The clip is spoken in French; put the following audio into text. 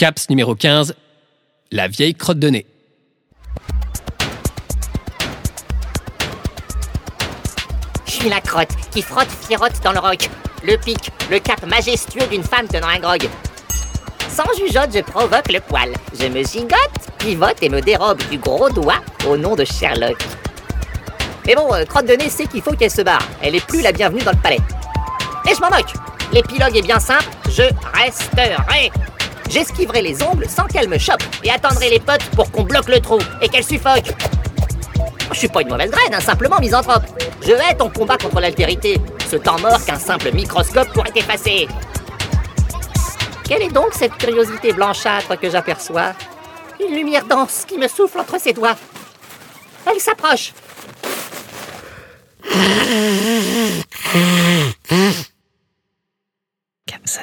Caps numéro 15, la vieille crotte de nez. Je suis la crotte qui frotte fierotte dans le roc. Le pic, le cap majestueux d'une femme tenant un grog. Sans jugeote, je provoque le poil. Je me gigote, pivote et me dérobe du gros doigt au nom de Sherlock. Mais bon, euh, crotte de nez sait qu'il faut qu'elle se barre. Elle est plus la bienvenue dans le palais. Et je m'en moque. L'épilogue est bien simple. Je resterai. J'esquiverai les ongles sans qu'elle me chope et attendrai les potes pour qu'on bloque le trou et qu'elle suffoque. Je suis pas une mauvaise graine, hein, simplement misanthrope. Je hais ton combat contre l'altérité, ce temps mort qu'un simple microscope pourrait effacer. Quelle est donc cette curiosité blanchâtre que j'aperçois? Une lumière dense qui me souffle entre ses doigts. Elle s'approche. Comme ça.